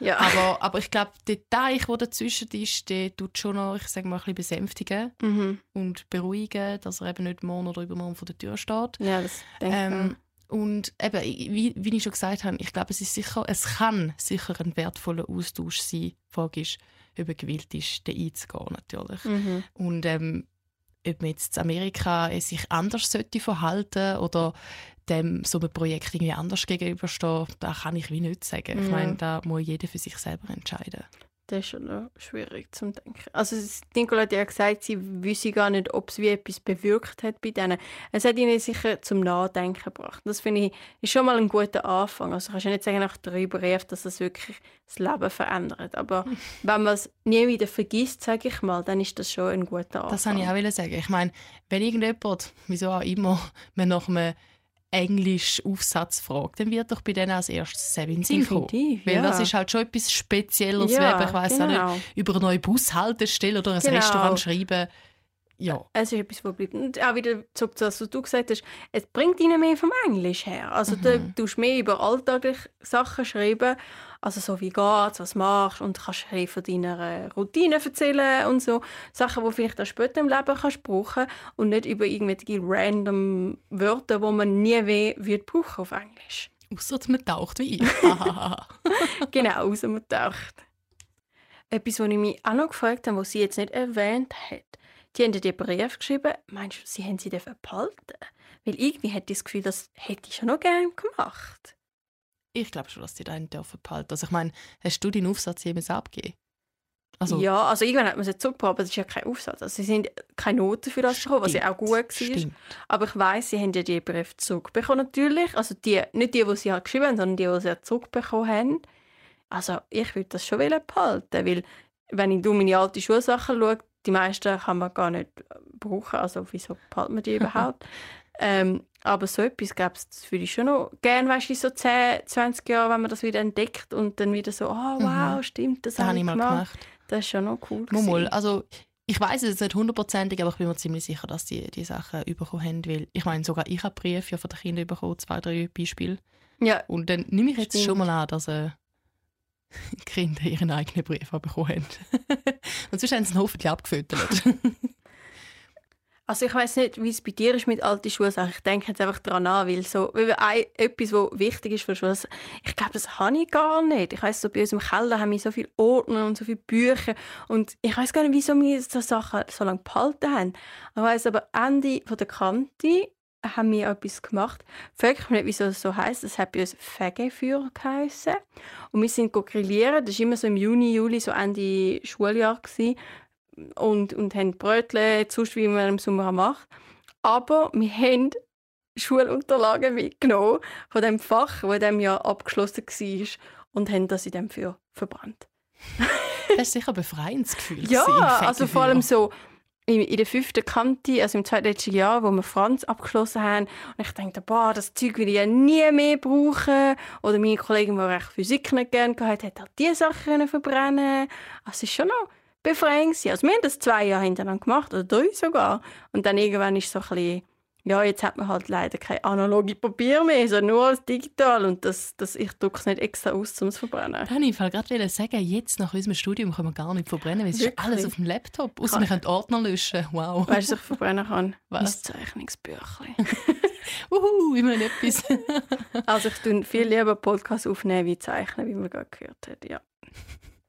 Ja. Aber, aber ich glaube, der Teich, der dazwischen ist, der tut schon noch, ich sage mal, ein bisschen besänftigen mhm. und beruhigen, dass er eben nicht morgen oder übermorgen vor der Tür steht. Ja, das denke ähm, und eben, wie, wie ich schon gesagt habe, ich glaube, es ist sicher, es kann sicher ein wertvoller Austausch sein. Die Frage ist, ob er gewillt ist, den einzugehen, natürlich. Mhm. Und ähm, ob man jetzt in Amerika sich anders sollte verhalten oder dem so einem Projekt irgendwie anders gegenüberstehen, da kann ich wie nicht sagen. Ich meine, da muss jeder für sich selber entscheiden. Das ist schon noch schwierig zu denken. Also Nicola hat ja gesagt, sie wüsste gar nicht, ob es wie etwas bewirkt hat bei denen. Es hat ihnen sicher zum Nachdenken gebracht. Das finde ich ist schon mal ein guter Anfang. Also kannst du nicht sagen nach drei Briefen, dass das wirklich das Leben verändert. Aber wenn man es nie wieder vergisst, sage ich mal, dann ist das schon ein guter Anfang. Das wollte ich auch sagen. Ich meine, wenn irgendjemand, wieso auch immer, man nach einem Englisch-Aufsatzfrage, dann wird doch bei denen als erstes Sevin Sinn kommen. Weil ja. das ist halt schon etwas Spezielles, Ja, wenn ich weiss genau. auch nicht, über eine neue Bushaltestelle oder ein Genau. Restaurant schreiben. Ja. Es ist etwas, was bleibt. Und auch wieder zurück zu dem, was du gesagt hast, es bringt ihnen mehr vom Englisch her. Also du tust mehr über alltägliche Sachen schreiben, also so wie geht's, was machst und kannst bisschen von deiner Routine erzählen und so. Sachen, die vielleicht auch später im Leben kannst brauchen und nicht über irgendwelche random Wörter, die man nie mehr wird brauchen auf Englisch. Außer man taucht wie ich. Genau, außer man taucht. Etwas, was ich mich auch noch gefragt habe, was sie jetzt nicht erwähnt hat. Die haben dir Brief geschrieben. Meinst du, sie haben sie behalten? Weil irgendwie hätte ich das Gefühl, das hätte ich schon noch gerne gemacht. Ich glaube schon, dass die einen dürfen behalten. Also ich meine, hast du deinen Aufsatz jemals abgegeben? Also, ja, also irgendwann hat man sie zurückgebracht, aber es ist ja kein Aufsatz. Also sie sind keine Noten für das bekommen, was ja auch gut war. Stimmt. Aber ich weiss, sie haben ja die Briefe zurückbekommen natürlich. Also die, nicht die, die sie halt geschrieben haben, sondern die, die sie ja zurückbekommen haben. Also ich würde das schon behalten, weil wenn ich durch meine alten Schulsachen schaue, die meisten kann man gar nicht brauchen. Also wieso behalten wir die überhaupt? ähm, aber so etwas gäbe es, würde ich schon noch gerne, weißt du, so 10, 20 Jahren, wenn man das wieder entdeckt und dann wieder so, oh wow, stimmt, das Das habe ich mal gemacht. gemacht. Das ist schon noch cool. Gewesen. Also ich weiß es jetzt nicht hundertprozentig, aber ich bin mir ziemlich sicher, dass die die Sachen bekommen haben. Weil ich meine, sogar ich habe Briefe ja von den Kindern bekommen, zwei, drei Beispiele. Ja, Und dann nehme ich jetzt Stimmt. schon mal an, dass äh, Kinder ihren eigenen Brief bekommen haben. Und sonst haben sie ihn hoffentlich abgefüttert. Also ich weiß nicht, wie es bei dir ist mit alten Schulsachen. Ich denke jetzt einfach daran an, weil so weil ein, etwas, was wichtig ist für Schule, ich glaube, das habe ich gar nicht. Ich weiß so bei uns im Keller haben wir so viele Ordner und so viele Bücher und ich weiß gar nicht, wieso wir so Sachen so lange behalten haben. Ich weiß aber Ende von der Kante haben wir etwas gemacht. Frag mich nicht, wieso das so heisst. Das hat bei uns Fegeführer geheissen. Und wir sind grillieren. Das war immer so im Juni, Juli, so Ende Schuljahr. Gewesen und, und haben Brötchen, sonst wie man im Sommer macht. Aber wir haben Schulunterlagen mitgenommen von dem Fach, das in diesem Jahr abgeschlossen war und haben das in dem für verbrannt. Das ist sicher ein befreiendes Gefühl. Ja, also vor allem so in, der fünften Kante, also im zweitletzten Jahr, wo wir Franz abgeschlossen haben. Und ich dachte, boah, das Zeug will ich ja nie mehr brauchen. Oder meine Kollegin, die recht Physik nicht gerne hatte, hat halt diese Sachen verbrennen Also es ist schon noch befreiend. Also wir haben das zwei Jahre hintereinander gemacht, oder drei sogar. Und dann irgendwann ist so ein bisschen, ja, jetzt hat man halt leider kein analoge Papier mehr, sondern nur als digital. Und das, das, ich drücke es nicht extra aus, um es zu verbrennen. Da wollte ich gerade sagen, jetzt nach unserem Studium können wir gar nicht verbrennen, weil es ist alles auf dem Laptop. Außer wir können Ordner löschen. Wow. Weißt du, was ich verbrennen kann? Was? Mein Zeichnungsbüchlein. Uhu, immerhin etwas. Also ich tue viel lieber Podcasts aufnehmen, wie zeichnen, wie man gerade gehört hat. Ja.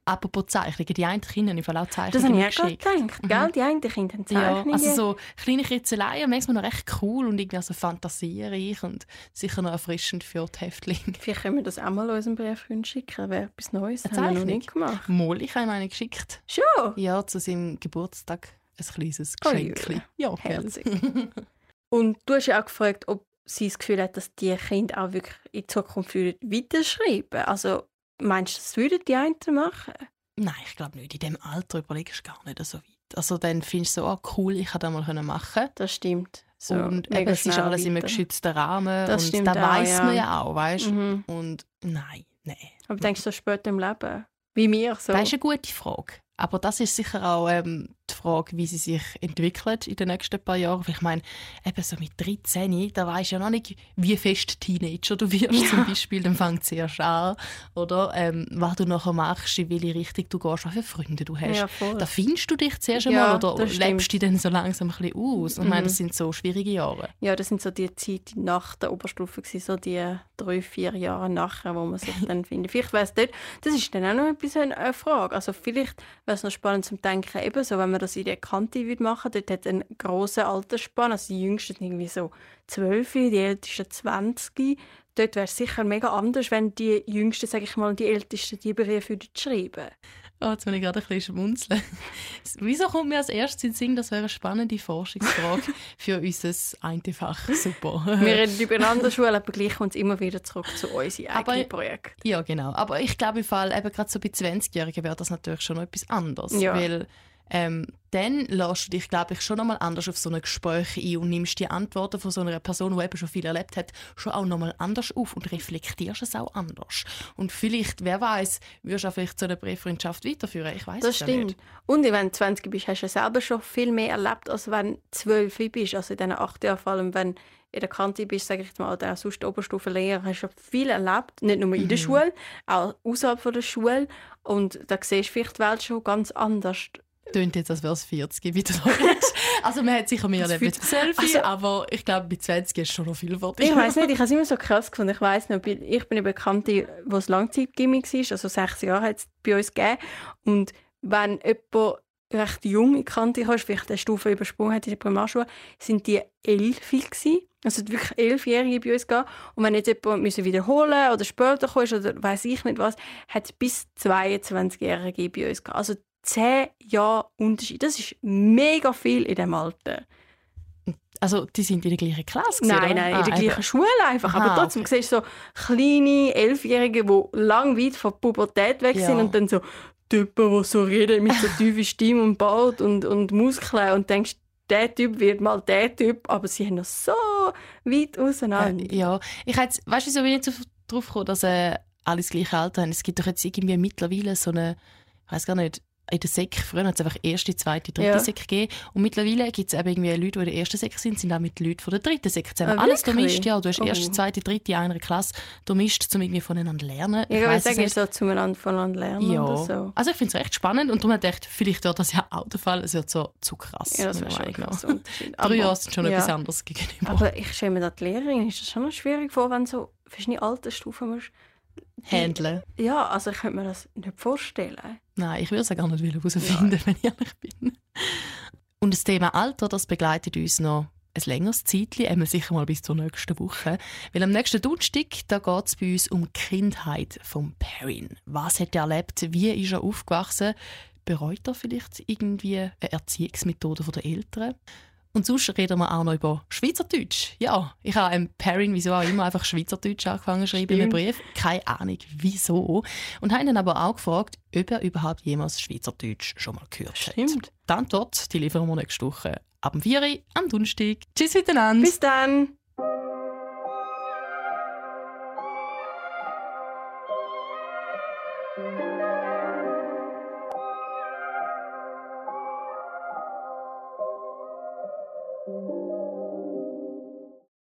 Apropos Zeichnungen, die einen Kinder haben auch Das habe Zeichnungen ich auch geschickt. gedacht. Gell? Die einen Kinder haben Ja, Zeichnungen. also so kleine Kritzeleien manchmal noch recht cool und irgendwie so fantasiereich und sicher noch erfrischend für die Häftlinge. Vielleicht können wir das auch mal unserem Brieffreund schicken. Wäre etwas Neues. Eine haben wir noch nicht gemacht. Mal, ich habe ihm eine geschickt. Schon? Ja, zu seinem Geburtstag ein kleines Oh, Geschenk. ja, gell. Herzig. Und du hast ja auch gefragt, ob sie das Gefühl hat, dass die Kinder auch wirklich in Zukunft weiterschreiben Also meinst du, das würden die einen machen? Nein, ich glaube nicht. In diesem Alter überlegst du gar nicht so weit. Also dann findest du so, ah, cool, ich kann das mal machen. Das stimmt. So, und eben, es ist alles in einem weiter. geschützten Rahmen. Das und stimmt da weiß ja. man ja auch, weißt du? Mhm. Und nein, nein. Aber denkst du so später im Leben? Wie mir so? Das ist eine gute Frage. Aber das ist sicher auch ähm, die Frage, wie sie sich entwickelt in den nächsten paar Jahren. Weil Ich meine, eben so mit 13, da weisst du ja noch nicht, wie fest Teenager du wirst zum Beispiel. Dann fängt es erst an. Oder ähm, was du nachher machst, in welche Richtung du gehst, welche Freunde du hast. Ja. Da findest du dich zuerst Ja, einmal oder das stimmt. lebst dich dann so langsam ein bisschen aus. Und ich meine, Mhm. das sind so schwierige Jahre. Ja, das sind so die Zeit nach der Oberstufe, so die drei, vier Jahre nachher, wo man sich dann findet. Vielleicht wäre es dort, das ist dann auch noch ein bisschen eine Frage. Also vielleicht wäre es noch spannend zum Denken, eben so, wenn man das in der Kante würde machen, dort hat einen grossen Altersspann, also die Jüngsten sind irgendwie so 12, die Ältesten 20. Dort wäre es sicher mega anders, wenn die Jüngsten, sage ich mal, und die Ältesten die Briefe würden schreiben. Oh, jetzt muss ich gerade ein bisschen schmunzeln. Wieso kommt mir als erstes in den Sinn, das wäre eine spannende Forschungsfrage für unser eine Fach. Super. Wir reden über eine andere Schule, aber gleich kommt es immer wieder zurück zu unseren Aber- eigenen Projekten. Ja, genau. Aber ich glaube, im Fall, eben gerade so bei 20-Jährigen wäre das natürlich schon noch etwas anderes. Ja. Weil ähm, dann lässt du dich, glaube ich, schon nochmal anders auf so ein Gespräch ein und nimmst die Antworten von so einer Person, die eben schon viel erlebt hat, schon auch nochmal anders auf und reflektierst es auch anders. Und vielleicht, wer weiß, wirst du auch vielleicht so eine Brieffreundschaft weiterführen. Ich weiß Das es ja stimmt. nicht. Und wenn du 20 bist, hast du ja selber schon viel mehr erlebt, als wenn du 12 bist. Also in diesen acht Jahren, vor allem wenn du in der Kante bist, sage ich mal, oder auch sonst Oberstufenlehrer, hast du schon viel erlebt. Nicht nur in der Schule, auch außerhalb von der Schule. Und da siehst du vielleicht die Welt schon ganz anders. Tönt jetzt, als wäre es 40 wieder noch. Also man hat sicher mehr erlebt fühlt- 12, Also- aber ich glaube, mit 20 ist schon noch viel vor. Ich weiß nicht, ich habe es immer so krass gefunden. Ich weiß noch, ich bin eine Bekannte, wo es Langzeitgimmick war, also sechs Jahre hat es bei uns gegeben. Und wenn jemand recht jung in die Kante kam, vielleicht eine Stufe übersprungen hat in der Primarschule, sind die elf gewesen. Also wirklich elfjährige bei uns gehabt. Und wenn jetzt jemand müssen wiederholen oder später kam oder weiß ich nicht was, hat es bis 22-Jährige bei uns gehabt. Also zehn Jahre Unterschied. Das ist mega viel in dem Alter. Also die sind in der gleichen Klasse gewesen, Nein, nein, Ah, in der eben. gleichen Schule einfach. Aha, Aber trotzdem okay. siehst du so kleine Elfjährige, die lang weit von der Pubertät weg Ja. sind und dann so Typen, die so reden mit so tiefen Stimme und Bart und, und Muskeln und denkst, der Typ wird mal der Typ, aber sie haben noch so weit auseinander. Äh, ja, ich hätte, weißt du, so bin ich jetzt drauf gekommen, dass äh, alle das gleiche Alter haben. Es gibt doch jetzt irgendwie mittlerweile so eine, ich weiß gar nicht, in der Sek, früher hat es einfach erste, zweite, dritte Ja. Sek gegeben. Und mittlerweile gibt es eben irgendwie Leute, die in der ersten Sek sind, sind auch mit Leuten von der dritten Sek zusammen. Ah, Alles durchmischt, ja. Du hast Oh. erste, zweite, dritte in einer Klasse durchmischt, um irgendwie voneinander zu lernen. Ich würde weiss es sagen, nicht. so zueinander voneinander lernen ja. oder so. Also ich finde es recht spannend und darum habe ich gedacht, vielleicht wird das ja auch der Fall. Es wird so zu krass. Ja, das wäre schon Unterschied. Drei Jahre sind schon ja. etwas anderes gegenüber. Aber ich stelle mir die Lehrerin, ist das schon noch schwierig vor, wenn du so verschiedene Altersstufen musst. Handeln. Ja, also ich könnte mir das nicht vorstellen. Nein, ich würde es auch gar nicht herausfinden, wenn ich ehrlich bin. Und das Thema Alter, das begleitet uns noch ein längeres Zeitchen, einmal sicher mal bis zur nächsten Woche. Weil am nächsten Donnerstag, da geht es bei uns um die Kindheit von Perrin. Was hat er erlebt? Wie ist er aufgewachsen? Bereut er vielleicht irgendwie eine Erziehungsmethode der Eltern? Und sonst reden wir auch noch über Schweizerdeutsch. Ja, ich habe einem Perrin, wieso auch immer, einfach Schweizerdeutsch angefangen zu schreiben in einem Brief. Keine Ahnung, wieso. Und habe ihn dann aber auch gefragt, ob er überhaupt jemals Schweizerdeutsch schon mal gehört hat. Stimmt. Die Antwort, die liefern wir nächste Woche. Ab dem 4 Uhr am Donnerstag. Tschüss miteinander. Bis dann!